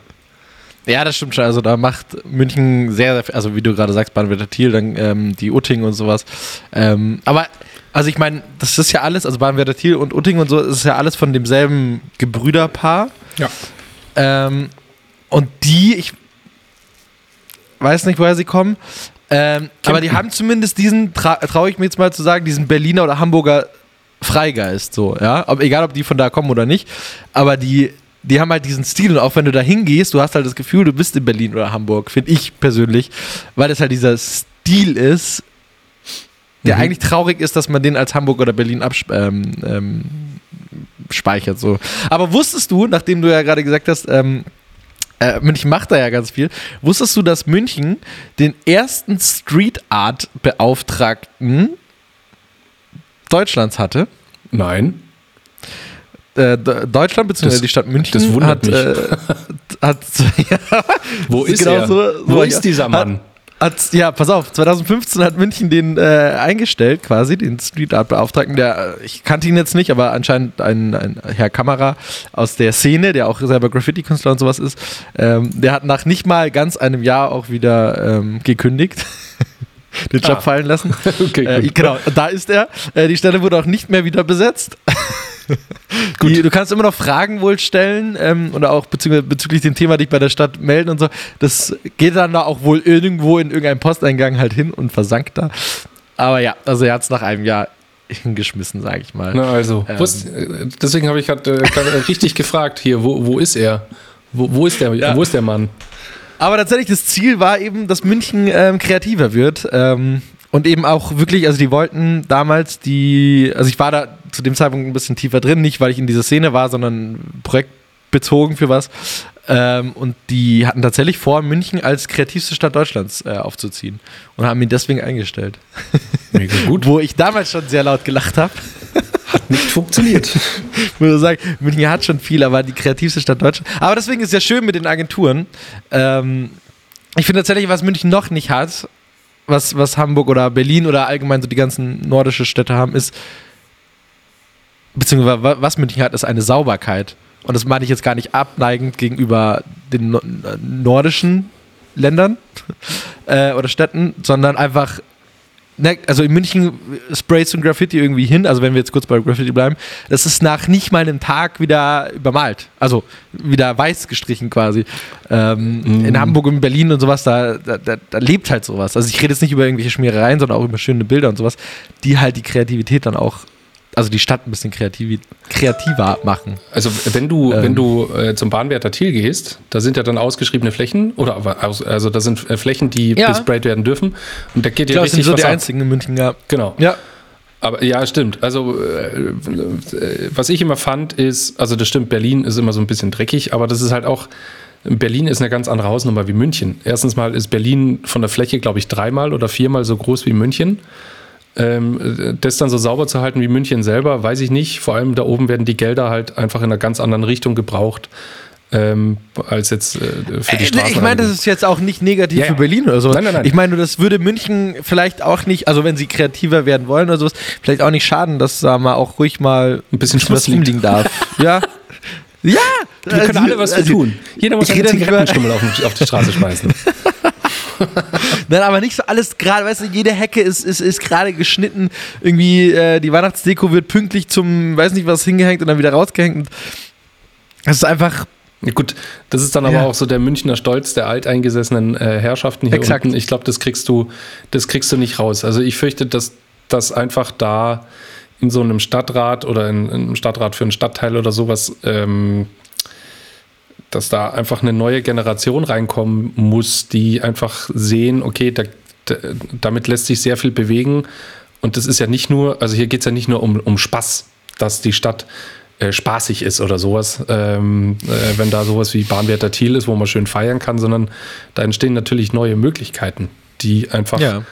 Ja, das stimmt schon. Also da macht München sehr, sehr viel, also wie du gerade sagst, Baden-Württemberg, Thiel, dann ähm, die Utting und sowas. Ähm, aber, also ich meine, das ist ja alles, also Baden-Württemberg, Thiel und Utting und so, das ist ja alles von demselben Gebrüderpaar. Ja. Ähm, und die, ich weiß nicht, woher sie kommen, ähm, aber die haben zumindest diesen, tra traue ich mir jetzt mal zu sagen, diesen Berliner oder Hamburger Freigeist, so, ja. Ob, egal, ob die von da kommen oder nicht, aber die, die haben halt diesen Stil und auch wenn du da hingehst, du hast halt das Gefühl, du bist in Berlin oder Hamburg, finde ich persönlich, weil das halt dieser Stil ist, der Mhm. eigentlich traurig ist, dass man den als Hamburg oder Berlin abspeichert. Ähm, ähm, speichert, so. Aber wusstest du, nachdem du ja gerade gesagt hast, ähm, äh, München macht da ja ganz viel. Wusstest du, dass München den ersten Street Art Beauftragten Deutschlands hatte? Nein. Äh, De- Deutschland bzw. Die Stadt München das wundert hat, mich. Äh, hat, ja, Wo ist genau er? so- Wo so, ist dieser Mann? Hat, ja, pass auf, 2015 hat München den äh, eingestellt, quasi, den Street Art Beauftragten. Der, äh, ich kannte ihn jetzt nicht, aber anscheinend ein, ein Herr Kamera aus der Szene, der auch selber Graffiti-Künstler und sowas ist. Ähm, der hat nach nicht mal ganz einem Jahr auch wieder ähm, gekündigt. den Job Ah. fallen lassen. Okay, Äh, genau, da ist er. Äh, die Stelle wurde auch nicht mehr wieder besetzt. Die, du kannst immer noch Fragen wohl stellen ähm, oder auch bezüglich, bezüglich dem Thema dich bei der Stadt melden und so. Das geht dann da auch wohl irgendwo in irgendeinem Posteingang halt hin und versank da. Aber ja, also er hat es nach einem Jahr hingeschmissen, sage ich mal. Na also, Ähm. äh, deswegen habe ich gerade äh, richtig gefragt hier, wo, wo ist er? Wo, wo, ist der, Ja. wo ist der Mann? Aber tatsächlich, das Ziel war eben, dass München ähm, kreativer wird. Ähm, und eben auch wirklich, also die wollten damals die, also ich war da zu dem Zeitpunkt ein bisschen tiefer drin, nicht weil ich in dieser Szene war, sondern projektbezogen für was. Ähm, und die hatten tatsächlich vor, München als kreativste Stadt Deutschlands äh, aufzuziehen und haben ihn deswegen eingestellt. Mega gut. Wo ich damals schon sehr laut gelacht habe. Nicht funktioniert. muss ich sagen, München hat schon viel, aber die kreativste Stadt Deutschlands. Aber deswegen ist es ja schön mit den Agenturen. Ähm, ich finde tatsächlich, was München noch nicht hat, was, was Hamburg oder Berlin oder allgemein so die ganzen nordische Städte haben, ist, beziehungsweise wa- was München hat, ist eine Sauberkeit. Und das meine ich jetzt gar nicht abneigend gegenüber den äh, nordischen Ländern äh, oder Städten, sondern einfach also in München sprayst du ein Graffiti irgendwie hin, also wenn wir jetzt kurz bei Graffiti bleiben, das ist nach nicht mal einem Tag wieder übermalt, also wieder weiß gestrichen quasi. Ähm, Mm. In Hamburg und Berlin und sowas, da, da, da, da lebt halt sowas. Also ich rede jetzt nicht über irgendwelche Schmierereien, sondern auch über schöne Bilder und sowas, die halt die Kreativität dann auch, also die Stadt ein bisschen kreativ, kreativer machen. Also wenn du, Ähm. wenn du äh, zum Bahnwärter Thiel gehst, da sind ja dann ausgeschriebene Flächen, oder also da sind äh, Flächen, die Ja. besprayt werden dürfen. Und da geht Ich ja glaube, das sind richtig so was die ab. einzigen in München, ja. Genau. Ja, Aber ja, stimmt. Also, äh, äh, was ich immer fand, ist, also das stimmt, Berlin ist immer so ein bisschen dreckig, aber das ist halt auch, Berlin ist eine ganz andere Hausnummer wie München. Erstens mal ist Berlin von der Fläche, glaube ich, dreimal oder viermal so groß wie München. Ähm, äh, das dann so sauber zu halten wie München selber, weiß ich nicht. Vor allem da oben werden die Gelder halt einfach in einer ganz anderen Richtung gebraucht, ähm, als jetzt äh, für die Äh, Straßen. Ich meine, das ist jetzt auch nicht negativ Ja, für ja. Berlin oder so. Nein, nein, nein. Ich meine, nur, das würde München vielleicht auch nicht, also wenn sie kreativer werden wollen oder sowas, vielleicht auch nicht schaden, dass da mal auch ruhig mal Ein bisschen Schmutz was rumliegen darf. ja. Ja! Wir können alle was für tun. Jeder muss einen Zigarettenstummel auf, auf die Straße schmeißen. Nein, aber nicht so alles gerade, weißt du, jede Hecke ist, ist, ist gerade geschnitten. Irgendwie äh, die Weihnachtsdeko wird pünktlich zum, weiß nicht was, hingehängt und dann wieder rausgehängt. Das ist einfach, Ja, gut, das ist dann aber Ja. auch so der Münchner Stolz der alteingesessenen äh, Herrschaften hier Exakt. unten. Ich glaube, das kriegst du, das kriegst du nicht raus. Also ich fürchte, dass das einfach da in so einem Stadtrat oder in, in einem Stadtrat für einen Stadtteil oder sowas, ähm, dass da einfach eine neue Generation reinkommen muss, die einfach sehen, okay, da, da, damit lässt sich sehr viel bewegen. Und das ist ja nicht nur, also hier geht es ja nicht nur um, um Spaß, dass die Stadt äh, spaßig ist oder sowas, ähm, äh, wenn da sowas wie Bahnwärter Thiel ist, wo man schön feiern kann, sondern da entstehen natürlich neue Möglichkeiten, die einfach Ja.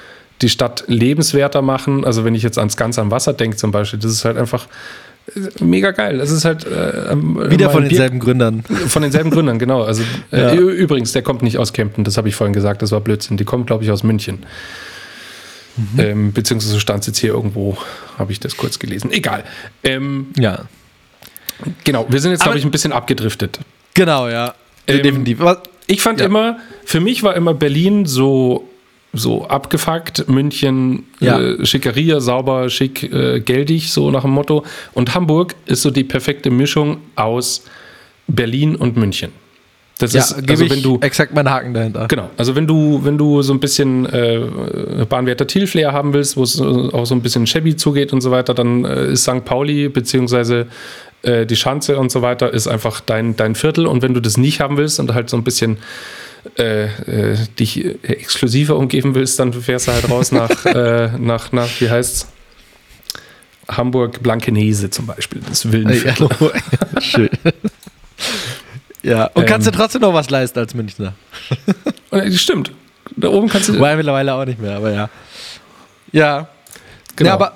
die Stadt lebenswerter machen. Also wenn ich jetzt ans ganz am Wasser denke zum Beispiel, das ist halt einfach mega geil. Das ist halt äh, wieder von denselben Gründern. von denselben Gründern, genau. Also äh, Ja. übrigens, der kommt nicht aus Kempten, das habe ich vorhin gesagt, das war Blödsinn. Die kommt, glaube ich, aus München. Mhm. Ähm, beziehungsweise stand es jetzt hier irgendwo, habe ich das kurz gelesen. Egal. Ähm, Ja. genau, wir sind jetzt, glaube ich, ein bisschen abgedriftet. Genau, ja. Ähm, Definitiv. Ich fand Ja. immer, für mich war immer Berlin so, so abgefuckt, München Ja. äh, Schickeria, sauber, schick, äh, geldig, so nach dem Motto. Und Hamburg ist so die perfekte Mischung aus Berlin und München. Das Ja, ist, also wenn du, exakt meinen Haken dahinter. Genau, also wenn du, wenn du so ein bisschen äh, Bahnwärter Thiel-Flair haben willst, wo es äh, auch so ein bisschen shabby zugeht und so weiter, dann äh, ist St. Pauli beziehungsweise äh, die Schanze und so weiter ist einfach dein, dein Viertel. Und wenn du das nicht haben willst und halt so ein bisschen äh, äh, dich exklusiver umgeben willst, dann fährst du halt raus nach, äh, nach, nach, wie heißt's? Hamburg Blankenese zum Beispiel, das Villenviertel. Ja, schön. ja, und kannst du Ähm. trotzdem noch was leisten als Münchner? Äh, Stimmt. Da oben kannst du. Wobei mittlerweile auch nicht mehr, aber ja. Ja. Genau. Ja, aber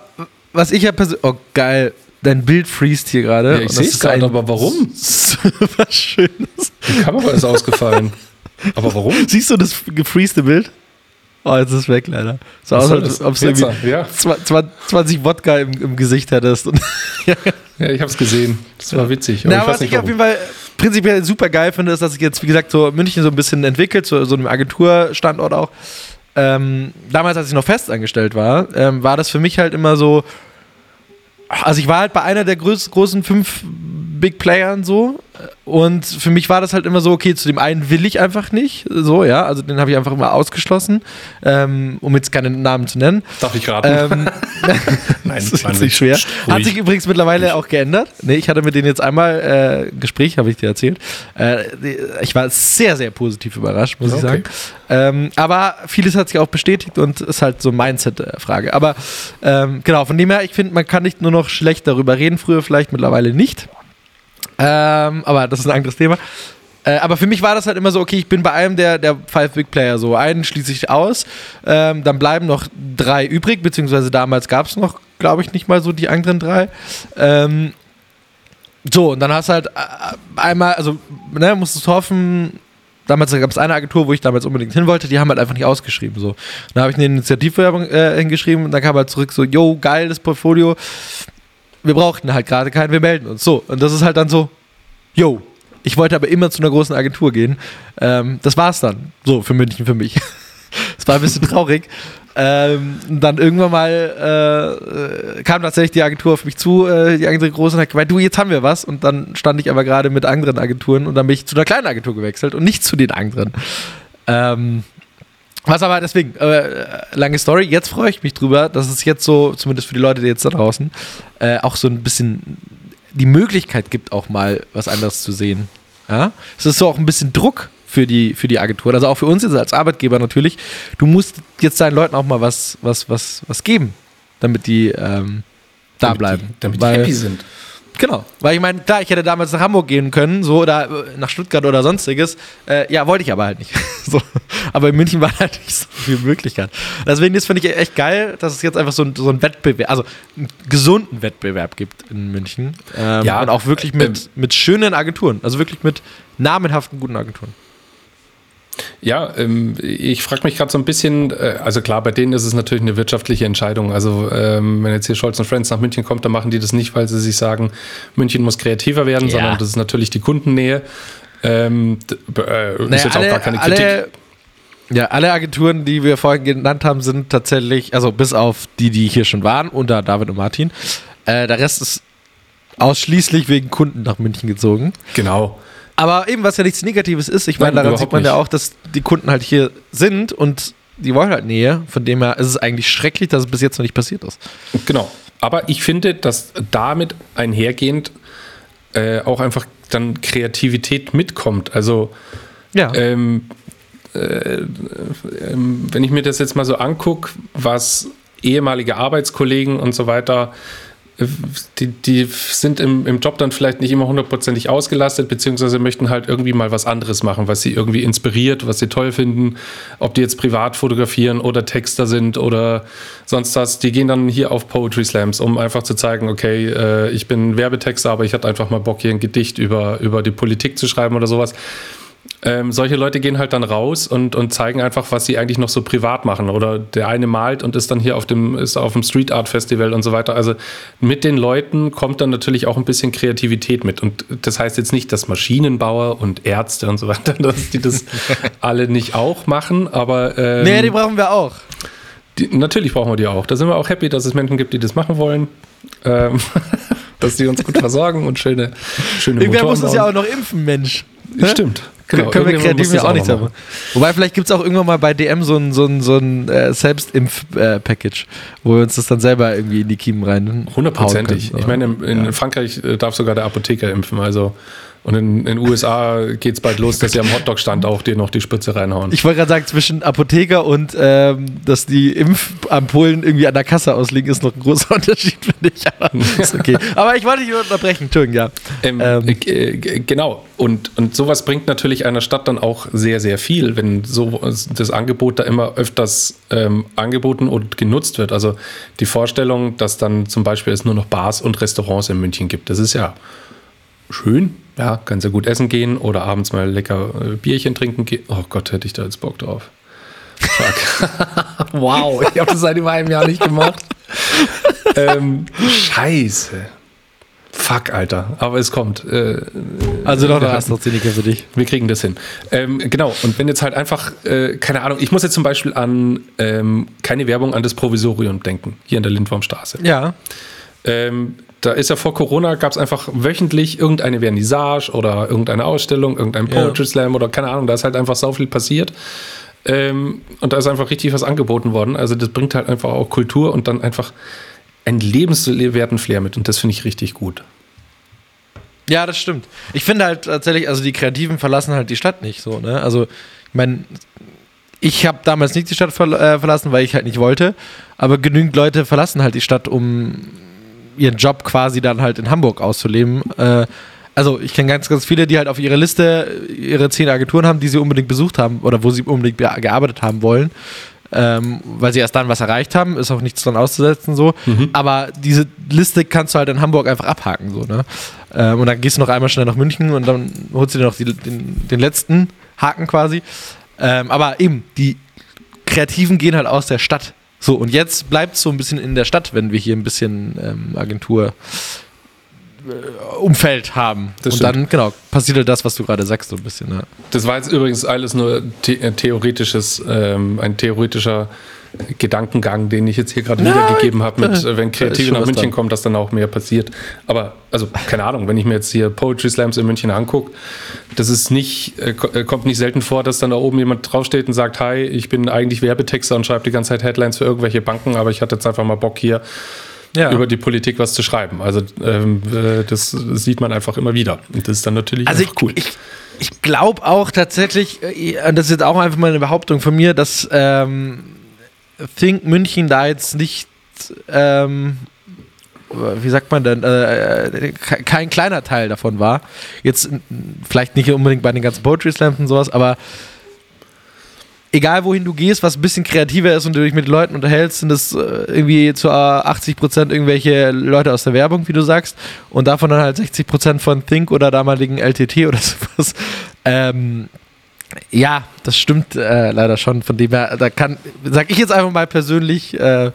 was ich ja persönlich. Oh, geil. Dein Bild freest hier gerade. Ja, ich seh's ist gerade, aber warum? Super schönes. Die Kamera ist ausgefallen. Aber warum? Siehst du das gefreeste Bild? Oh, jetzt ist es weg, leider. So aus, als ob du irgendwie ja. zwa- zwa- 20 Wodka im, im Gesicht hättest. Und Ja, ich habe es gesehen. Das war witzig. Na, ich was ich auf jeden Fall prinzipiell super geil finde, ist, dass sich jetzt, wie gesagt, so München so ein bisschen entwickelt, so, so einem Agenturstandort auch. Ähm, damals, als ich noch festangestellt war, ähm, war das für mich halt immer so. Also, ich war halt bei einer der größ großen fünf Big Playern so. Und für mich war das halt immer so, okay, zu dem einen will ich einfach nicht. So, ja. Also, den habe ich einfach immer ausgeschlossen, ähm, um jetzt keine Namen zu nennen. Darf ich raten? Ähm, Nein, das ist nicht schwer. Hat ruhig. sich übrigens mittlerweile auch geändert. Nee, ich hatte mit denen jetzt einmal äh, ein Gespräch, habe ich dir erzählt. Äh, ich war sehr, sehr positiv überrascht, muss ich Okay. sagen. Ähm, aber vieles hat sich auch bestätigt und ist halt so Mindset-Frage. Aber ähm, genau, von dem her, ich finde, man kann nicht nur noch schlecht darüber reden, früher vielleicht, mittlerweile nicht. Ähm, aber das ist ein anderes Thema. Äh, aber für mich war das halt immer so, okay, ich bin bei einem der, der Five Big Player so. Einen schließe ich aus, ähm, dann bleiben noch drei übrig, beziehungsweise damals gab es noch, glaube ich, nicht mal so die anderen drei. Ähm, so, und dann hast du halt äh, einmal, also, ne, du hoffen, damals gab es eine Agentur, wo ich damals unbedingt hin wollte, die haben halt einfach nicht ausgeschrieben. So. Da habe ich eine Initiativwerbung äh, hingeschrieben und dann kam halt zurück so, yo, geiles Portfolio. Wir brauchten halt gerade keinen, wir melden uns. So, und das ist halt dann so, yo. Ich wollte aber immer zu einer großen Agentur gehen. Ähm, das war's dann. So, für München, für mich. Es war ein bisschen traurig. Ähm, und dann irgendwann mal äh, äh, kam tatsächlich die Agentur auf mich zu, äh, die andere große, und hat gemeint, du, jetzt haben wir was. Und dann stand ich aber gerade mit anderen Agenturen und dann bin ich zu einer kleinen Agentur gewechselt und nicht zu den anderen. Ähm, was aber deswegen, äh, lange Story, jetzt freue ich mich drüber, dass es jetzt so, zumindest für die Leute, die jetzt da draußen, äh, auch so ein bisschen die Möglichkeit gibt, auch mal was anderes zu sehen. Ja? Es ist so auch ein bisschen Druck für die, für die Agentur, also auch für uns jetzt als Arbeitgeber natürlich. Du musst jetzt deinen Leuten auch mal was, was, was, was geben, damit die ähm, da Damit bleiben. Die, damit Weil- die happy sind. Genau, weil ich meine, klar, ich hätte damals nach Hamburg gehen können, so oder äh, nach Stuttgart oder sonstiges. Äh, ja, wollte ich aber halt nicht. so. Aber in München war halt nicht so viel Möglichkeit. Deswegen das finde ich echt geil, dass es jetzt einfach so ein, so ein Wettbewerb, also einen gesunden Wettbewerb gibt in München. Ähm, Ja, und auch wirklich mit, ähm, mit schönen Agenturen, also wirklich mit namenhaften, guten Agenturen. Ja, ähm, ich frage mich gerade so ein bisschen, äh, also klar, bei denen ist es natürlich eine wirtschaftliche Entscheidung. Also ähm, wenn jetzt hier Scholz und Friends nach München kommt, dann machen die das nicht, weil sie sich sagen, München muss kreativer werden, Ja. sondern das ist natürlich die Kundennähe. Ähm, äh, ist Naja, jetzt auch gar keine Kritik. alle, ja, alle Agenturen, die wir vorhin genannt haben, sind tatsächlich, also bis auf die, die hier schon waren, unter David und Martin. Äh, der Rest ist ausschließlich wegen Kunden nach München gezogen. Genau. Aber eben, was ja nichts Negatives ist, ich Nein, meine, daran sieht man ja nicht. auch, dass die Kunden halt hier sind und die wollen halt Nähe. Von dem her ist es eigentlich schrecklich, dass es bis jetzt noch nicht passiert ist. Genau. Aber ich finde, dass damit einhergehend äh, auch einfach dann Kreativität mitkommt. Also Ja. ähm, äh, ähm, wenn ich mir das jetzt mal so angucke, was ehemalige Arbeitskollegen und so weiter, äh, die, die sind im, im Job dann vielleicht nicht immer hundertprozentig ausgelastet, beziehungsweise möchten halt irgendwie mal was anderes machen, was sie irgendwie inspiriert, was sie toll finden, ob die jetzt privat fotografieren oder Texter sind oder sonst was. Die gehen dann hier auf Poetry Slams, um einfach zu zeigen, okay, äh, ich bin Werbetexter, aber ich hatte einfach mal Bock, hier ein Gedicht über, über die Politik zu schreiben oder sowas ähm, solche Leute gehen halt dann raus und, und zeigen einfach, was sie eigentlich noch so privat machen. Oder der eine malt und ist dann hier auf dem, ist auf dem Street Art Festival und so weiter. Also mit den Leuten kommt dann natürlich auch ein bisschen Kreativität mit. Und das heißt jetzt nicht, dass Maschinenbauer und Ärzte und so weiter, dass die das alle nicht auch machen, aber. Ähm, nee, die brauchen wir auch. Die, natürlich brauchen wir die auch. Da sind wir auch happy, dass es Menschen gibt, die das machen wollen. Ähm, dass die uns gut versorgen und schöne, schöne Irgendwer muss uns ja auch noch impfen, Mensch. Stimmt. Genau, können wir kreativ ja auch nichts haben. Wobei, vielleicht gibt es auch irgendwann mal bei DM so ein, so ein, so ein äh, Selbstimpf-Package, äh, wo wir uns das dann selber irgendwie in die Kiemen rein. Hundertprozentig. Ich meine, in, in ja. Frankreich äh, darf sogar der Apotheker impfen, also und in den USA geht es bald los, dass sie am Hotdog-Stand auch dir noch die Spitze reinhauen. Ich wollte gerade sagen, zwischen Apotheker und ähm, dass die Impfampullen irgendwie an der Kasse ausliegen, ist noch ein großer Unterschied, finde ich. Aber, ist okay. Aber ich wollte dich unterbrechen, Entschuldigung, ja. Ähm, ähm. Äh, genau. Und, und sowas bringt natürlich einer Stadt dann auch sehr, sehr viel, wenn so das Angebot da immer öfters ähm, angeboten und genutzt wird. Also die Vorstellung, dass dann zum Beispiel es nur noch Bars und Restaurants in München gibt, das ist ja schön, ja, kannst ja gut essen gehen oder abends mal lecker äh, Bierchen trinken gehen. Oh Gott, hätte ich da jetzt Bock drauf. Fuck. wow, ich habe das seit über einem Jahr nicht gemacht. ähm, scheiße. Fuck, Alter. Aber es kommt. Äh, also doch eine AstraZeneca für dich. Wir kriegen das hin. Ähm, genau. Und wenn jetzt halt einfach, äh, keine Ahnung, ich muss jetzt zum Beispiel an ähm, keine Werbung an das Provisorium denken, hier in der Lindwurmstraße. Ja. Ähm, da ist ja vor Corona, gab es einfach wöchentlich irgendeine Vernissage oder irgendeine Ausstellung, irgendein Poetry ja. Slam oder keine Ahnung, da ist halt einfach so viel passiert. Ähm, und da ist einfach richtig was angeboten worden. Also das bringt halt einfach auch Kultur und dann einfach einen lebenswerten Flair mit. Und das finde ich richtig gut. Ja, das stimmt. Ich finde halt tatsächlich, also die Kreativen verlassen halt die Stadt nicht so. Ne? Also, ich meine, ich habe damals nicht die Stadt äh, verlassen, weil ich halt nicht wollte. Aber genügend Leute verlassen halt die Stadt, um ihren Job quasi dann halt in Hamburg auszuleben. Äh, also ich kenne ganz, ganz viele, die halt auf ihrer Liste ihre zehn Agenturen haben, die sie unbedingt besucht haben oder wo sie unbedingt gearbeitet haben wollen. Ähm, weil sie erst dann was erreicht haben, ist auch nichts dran auszusetzen so. Mhm. Aber diese Liste kannst du halt in Hamburg einfach abhaken so. Ne? Ähm, und dann gehst du noch einmal schnell nach München und dann holst du dir noch die, den, den, letzten Haken quasi. Ähm, aber eben, die Kreativen gehen halt aus der Stadt. So, und jetzt bleibt es so ein bisschen in der Stadt, wenn wir hier ein bisschen ähm, Agentur. Äh, Umfeld haben. Das und stimmt. dann, genau, passiert halt das, was du gerade sagst, so ein bisschen. Ja. Das war jetzt übrigens alles nur the äh, theoretisches, ähm, ein theoretischer Gedankengang, den ich jetzt hier gerade wiedergegeben habe, mit äh, wenn Kreative nach München kommen, dass dann auch mehr passiert. Aber, also, keine Ahnung, wenn ich mir jetzt hier Poetry Slams in München angucke, das ist nicht, äh, äh, kommt nicht selten vor, dass dann da oben jemand draufsteht und sagt, hi, ich bin eigentlich Werbetexter und schreibe die ganze Zeit Headlines für irgendwelche Banken, aber ich hatte jetzt einfach mal Bock hier ja. über die Politik was zu schreiben. Also ähm, äh, das sieht man einfach immer wieder. Und das ist dann natürlich also ich, cool. Ich, ich glaube auch tatsächlich, das ist jetzt auch einfach mal eine Behauptung von mir, dass ähm, Think München da jetzt nicht, ähm, wie sagt man denn, äh, kein kleiner Teil davon war. Jetzt vielleicht nicht unbedingt bei den ganzen Poetry Slams und sowas, aber egal wohin du gehst, was ein bisschen kreativer ist und du dich mit Leuten unterhältst, sind das äh, irgendwie zu 80% irgendwelche Leute aus der Werbung, wie du sagst, und davon dann halt 60% von Think oder damaligen LTT oder sowas. Ähm, ja, das stimmt äh, leider schon. Von dem her, da kann, sag ich jetzt einfach mal persönlich, äh,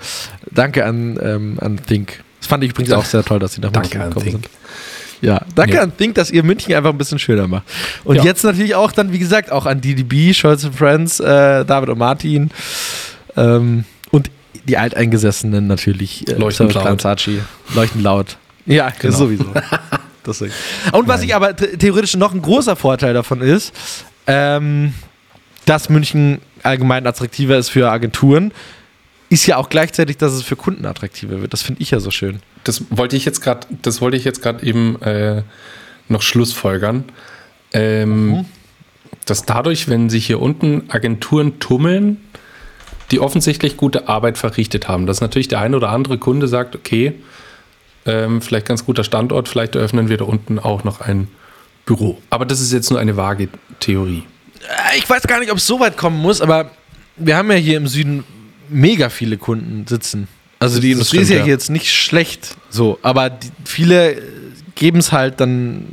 danke an, ähm, an Think. Das fand ich übrigens auch sehr toll, dass sie nach München gekommen Think. sind. Ja, danke ja. an Think, dass ihr München einfach ein bisschen schöner macht. Und ja. jetzt natürlich auch dann, wie gesagt, auch an DDB, Scholz Friends, äh, David und Martin ähm, und die Alteingesessenen natürlich. Äh, Leuchten laut. Leuchten laut. Ja, genau. sowieso. Deswegen. Und was Nein. ich aber theoretisch noch ein großer Vorteil davon ist, ähm, dass München allgemein attraktiver ist für Agenturen, ist ja auch gleichzeitig, dass es für Kunden attraktiver wird. Das finde ich ja so schön. Das wollte ich jetzt gerade, das wollte ich jetzt gerade eben äh, noch schlussfolgern. Ähm, mhm. Dass dadurch, wenn sich hier unten Agenturen tummeln, die offensichtlich gute Arbeit verrichtet haben, dass natürlich der eine oder andere Kunde sagt, okay, ähm, vielleicht ganz guter Standort, vielleicht eröffnen wir da unten auch noch ein Büro. Aber das ist jetzt nur eine vage Theorie. Äh, ich weiß gar nicht, ob es so weit kommen muss, aber wir haben ja hier im Süden mega viele Kunden sitzen. Also die Industrie ist ja, ja, jetzt nicht schlecht, so, aber die, viele geben es halt dann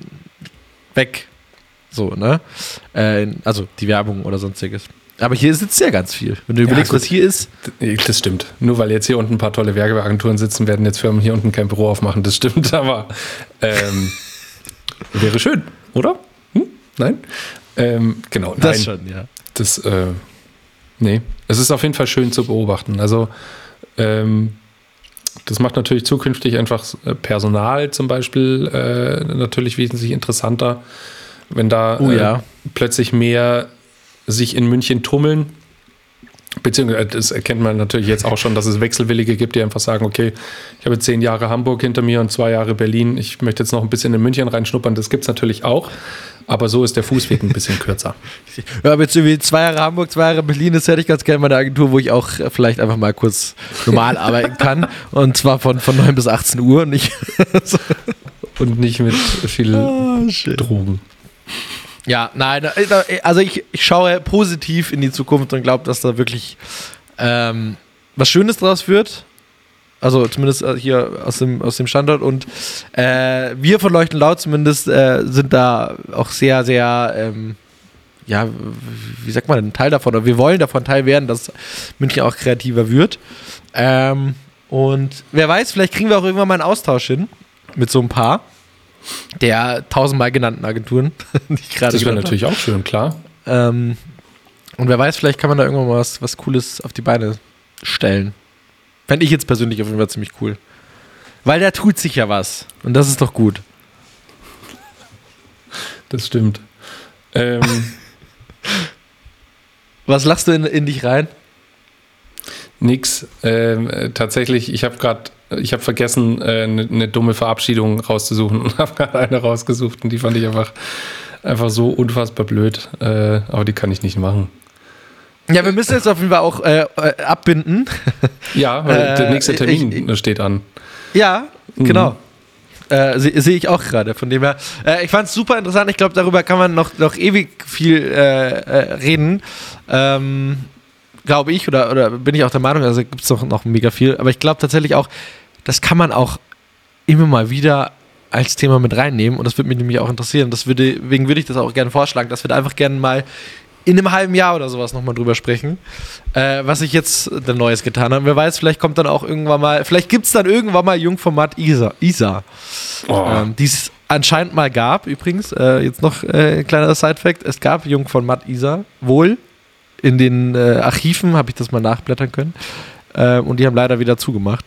weg. So, ne? Äh, also die Werbung oder sonstiges. Aber hier sitzt ja ganz viel. Wenn du Ja, überlegst, gut. was hier ist, Das stimmt. Nur weil jetzt hier unten ein paar tolle Werbeagenturen sitzen, werden jetzt Firmen hier unten kein Büro aufmachen. Das stimmt, aber ähm, wäre schön, oder? Hm? Nein? Ähm, genau, das nein. schon, ja. Das, äh, nee. Es ist auf jeden Fall schön zu beobachten. Also, ähm, das macht natürlich zukünftig einfach äh, Personal zum Beispiel äh, natürlich wesentlich interessanter, wenn da Oh ja. äh, plötzlich mehr sich in München tummeln. Beziehungsweise, das erkennt man natürlich jetzt auch schon, dass es Wechselwillige gibt, die einfach sagen, okay, ich habe zehn Jahre Hamburg hinter mir und zwei Jahre Berlin, ich möchte jetzt noch ein bisschen in München reinschnuppern, das gibt es natürlich auch, aber so ist der Fußweg ein bisschen kürzer. Ja, aber jetzt irgendwie zwei Jahre Hamburg, zwei Jahre Berlin, das hätte ich ganz gerne mal eine Agentur, wo ich auch äh, vielleicht einfach mal kurz normal arbeiten kann. Und zwar von, von 9 bis 18 Uhr und nicht. Und nicht mit viel oh. Drogen. Ja, nein, also ich, ich schaue positiv in die Zukunft und glaube, dass da wirklich ähm, was Schönes draus wird. Also zumindest äh, hier aus dem, aus dem Standort. Und äh, wir von Leuchten Laut zumindest äh, sind da auch sehr, sehr, ähm, ja, wie sagt man, ein Teil davon. Oder wir wollen davon Teil werden, dass München auch kreativer wird. Ähm, und wer weiß, vielleicht kriegen wir auch irgendwann mal einen Austausch hin mit so ein paar der tausendmal genannten Agenturen, die ich gerade Das wäre natürlich auch schön, klar. Ähm, und wer weiß, vielleicht kann man da irgendwann mal was, was Cooles auf die Beine stellen. Fände ich jetzt persönlich auf jeden Fall ziemlich cool. Weil da tut sich ja was. Und das ist doch gut. Das stimmt. Ähm, Was lachst du in, in dich rein? nix. Ähm, äh, tatsächlich, ich habe gerade, ich habe vergessen, eine äh, ne dumme Verabschiedung rauszusuchen und habe gerade eine rausgesucht und die fand ich einfach, einfach so unfassbar blöd. Äh, aber die kann ich nicht machen. Ja, wir müssen jetzt auf jeden Fall auch äh, äh, abbinden. Ja, weil Äh, der nächste Termin ich- steht an. Ja, Mhm. genau. Äh, Sehe seh ich auch gerade. Von dem her, äh, ich fand es super interessant. Ich glaube, darüber kann man noch, noch ewig viel äh, äh, reden. Ähm, glaube ich, oder, oder bin ich auch der Meinung, also gibt es noch, noch mega viel. Aber ich glaube tatsächlich auch, das kann man auch immer mal wieder als Thema mit reinnehmen. Und das würde mich nämlich auch interessieren. Das würde, deswegen würde ich das auch gerne vorschlagen, dass wir da einfach gerne mal in einem halben Jahr oder sowas nochmal drüber sprechen, äh, was ich jetzt denn Neues getan habe. Wer weiß, vielleicht kommt dann auch irgendwann mal, vielleicht gibt es dann irgendwann mal Jungformat Isa, Isa Oh, ähm, die es anscheinend mal gab, übrigens. Äh, jetzt noch äh, ein kleiner Side-Fact: Es gab Jungformat Isa, wohl. In den äh, Archiven habe ich das mal nachblättern können. Ähm, und die haben leider wieder zugemacht.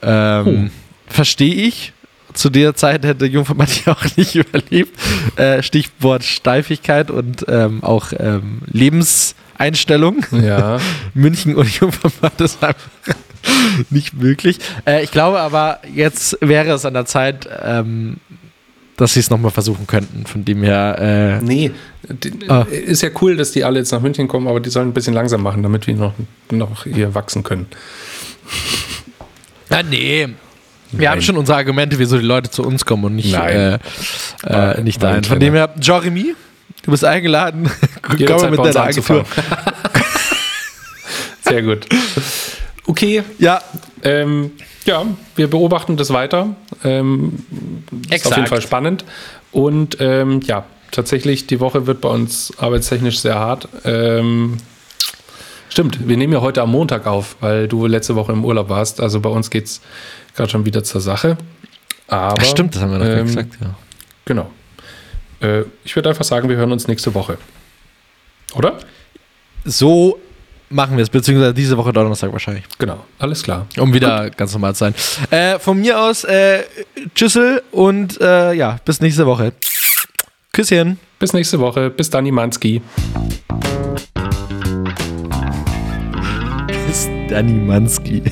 Ähm, Verstehe ich. Zu der Zeit hätte Jungformat ja auch nicht überlebt. Äh, Stichwort Steifigkeit und ähm, auch ähm, Lebenseinstellung. ja. München und Jungformat ist einfach nicht möglich. Äh, ich glaube aber, jetzt wäre es an der Zeit, ähm, dass sie es nochmal versuchen könnten. Von dem her, äh, Nee, die, Ah. ist ja cool, dass die alle jetzt nach München kommen, aber die sollen ein bisschen langsam machen, damit wir noch, noch hier wachsen können. ah, nee. Wir Nein. haben schon unsere Argumente, wieso die Leute zu uns kommen und nicht, Nein. äh, äh, nicht dahin. Von dem her, Jeremy, du bist eingeladen. Komm mit deiner Agentur. Sehr gut. Okay, Ja, ähm, ja, wir beobachten das weiter. Ähm, ist auf jeden Fall spannend. Und ähm, ja, tatsächlich, die Woche wird bei uns arbeitstechnisch sehr hart. Ähm, stimmt, wir nehmen ja heute am Montag auf, weil du letzte Woche im Urlaub warst. Also bei uns geht es gerade schon wieder zur Sache. Aber, Ach, stimmt, das haben wir noch ähm, gesagt. Ja. Genau. Äh, ich würde einfach sagen, wir hören uns nächste Woche. Oder? So machen wir es, beziehungsweise diese Woche Donnerstag wahrscheinlich. Genau, alles klar. Um wieder ganz normal zu sein. Äh, von mir aus, äh, Tschüssel und äh, ja, bis nächste Woche. Küsschen. Bis nächste Woche. Bis dann, Manski. Bis Danny Manski.